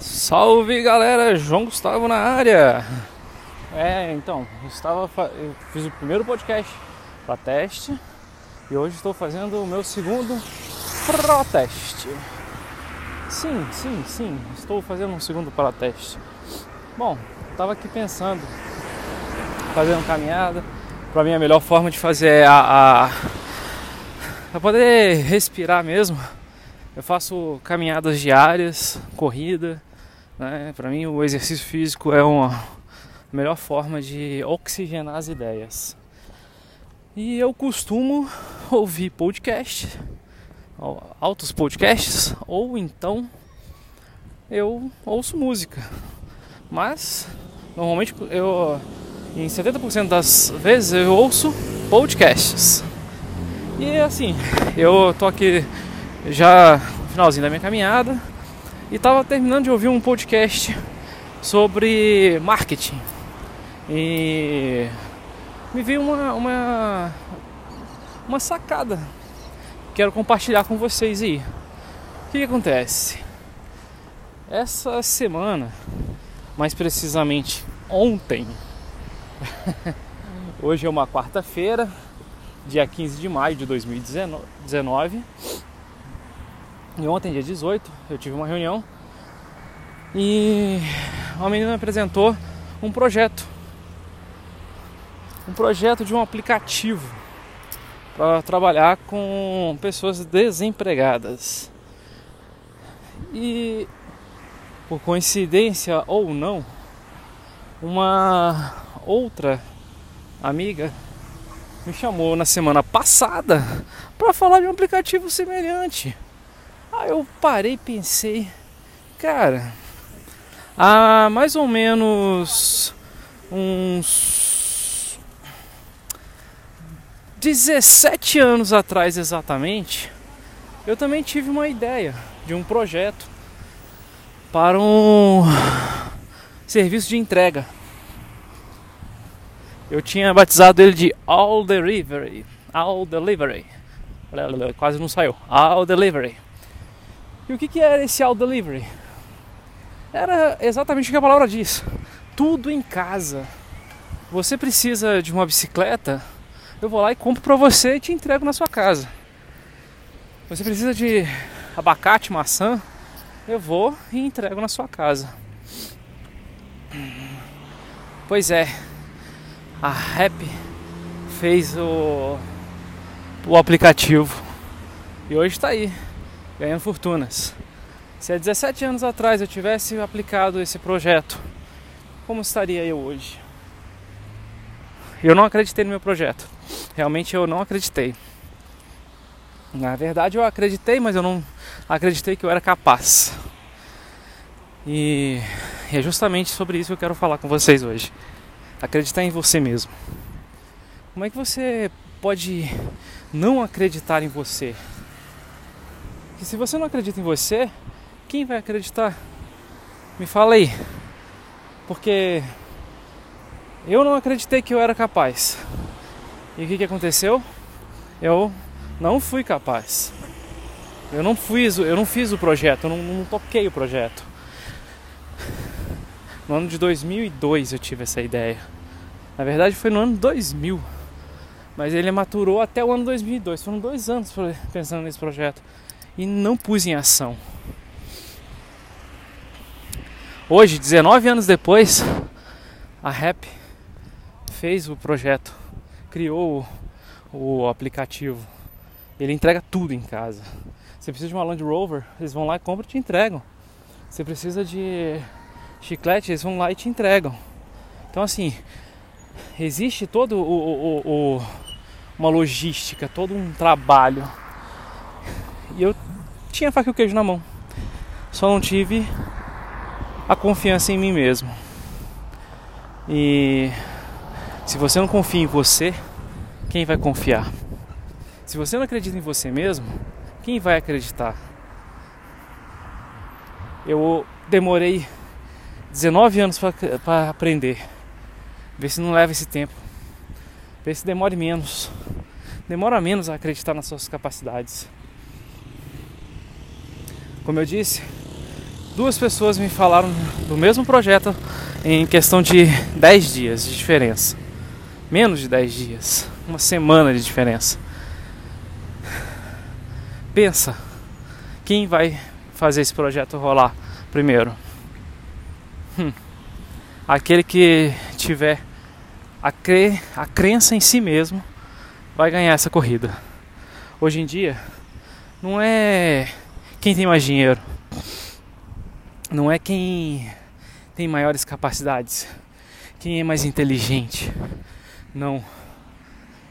Salve galera, João Gustavo na área. É, então, eu estava eu fiz o primeiro podcast para teste e hoje estou fazendo o meu segundo proteste. Sim, sim, sim, estou fazendo um segundo proteste. Bom, estava aqui pensando, fazendo caminhada. Para mim a melhor forma de fazer é a, a para poder respirar mesmo. Eu faço caminhadas diárias, corrida, né? Para mim, o exercício físico é uma melhor forma de oxigenar as ideias. E eu costumo ouvir podcast, altos podcasts, ou então eu ouço música. Mas normalmente eu em 70% das vezes eu ouço podcasts. E assim, eu tô aqui já no finalzinho da minha caminhada e estava terminando de ouvir um podcast sobre marketing. E me veio uma, uma, uma sacada. Quero compartilhar com vocês aí. O que, que acontece? Essa semana, mais precisamente ontem, hoje é uma quarta-feira, dia 15 de maio de 2019 e ontem, dia 18, eu tive uma reunião e uma menina me apresentou um projeto. Um projeto de um aplicativo para trabalhar com pessoas desempregadas. E por coincidência ou não, uma outra amiga me chamou na semana passada para falar de um aplicativo semelhante. Aí eu parei e pensei, cara, há mais ou menos uns 17 anos atrás exatamente, eu também tive uma ideia de um projeto para um serviço de entrega. Eu tinha batizado ele de All Delivery. All Delivery. Quase não saiu. All Delivery. E o que, que era esse auto delivery? Era exatamente o que a palavra diz: tudo em casa. Você precisa de uma bicicleta, eu vou lá e compro para você e te entrego na sua casa. Você precisa de abacate, maçã, eu vou e entrego na sua casa. Pois é, a Rap fez o, o aplicativo e hoje está aí ganhando fortunas. Se há 17 anos atrás eu tivesse aplicado esse projeto, como estaria eu hoje? Eu não acreditei no meu projeto. Realmente eu não acreditei. Na verdade eu acreditei, mas eu não acreditei que eu era capaz. E é justamente sobre isso que eu quero falar com vocês hoje. Acreditar em você mesmo. Como é que você pode não acreditar em você? Que se você não acredita em você, quem vai acreditar? Me fala aí. Porque eu não acreditei que eu era capaz. E o que, que aconteceu? Eu não fui capaz. Eu não fiz, eu não fiz o projeto, eu não, não toquei o projeto. No ano de 2002 eu tive essa ideia. Na verdade foi no ano 2000. Mas ele maturou até o ano 2002. Foram dois anos pensando nesse projeto e não pus em ação. Hoje, 19 anos depois, a Rap fez o projeto, criou o, aplicativo. Ele entrega tudo em casa. Você precisa de uma Land Rover, eles vão lá e compram e te entregam. Você precisa de chiclete, eles vão lá e te entregam. Então assim, existe todo o, o, o uma logística, todo um trabalho e eu tinha faca e o queijo na mão. Só não tive a confiança em mim mesmo. E se você não confia em você, quem vai confiar? Se você não acredita em você mesmo, quem vai acreditar? Eu demorei 19 anos para aprender. Vê se não leva esse tempo. Vê se demore menos. Demora menos a acreditar nas suas capacidades. Como eu disse, duas pessoas me falaram do mesmo projeto em questão de 10 dias de diferença. Menos de 10 dias, uma semana de diferença. Pensa, quem vai fazer esse projeto rolar primeiro? Hum, aquele que tiver a, cre a crença em si mesmo vai ganhar essa corrida. Hoje em dia, não é quem tem mais dinheiro, não é quem tem maiores capacidades, quem é mais inteligente, não,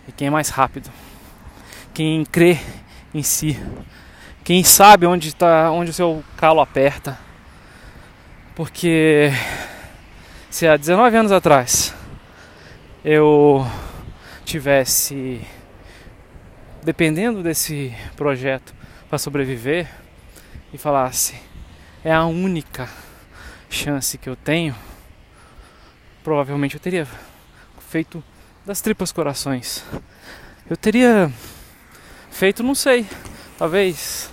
é quem é mais rápido, quem crê em si, quem sabe onde está, onde o seu calo aperta, porque se há 19 anos atrás eu tivesse dependendo desse projeto para sobreviver e falasse é a única chance que eu tenho, provavelmente eu teria feito das tripas corações. Eu teria feito, não sei, talvez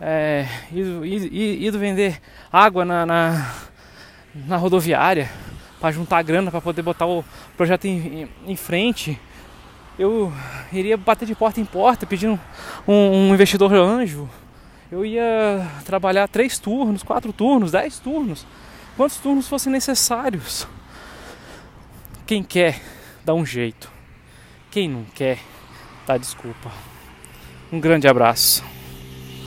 é, ido, ido, ido, vender água na, na, na rodoviária para juntar grana para poder botar o projeto em, em, em, frente. Eu iria bater de porta em porta pedindo um, um investidor anjo eu ia trabalhar três turnos, quatro turnos, dez turnos, quantos turnos fossem necessários. Quem quer, dá um jeito. Quem não quer, dá desculpa. Um grande abraço.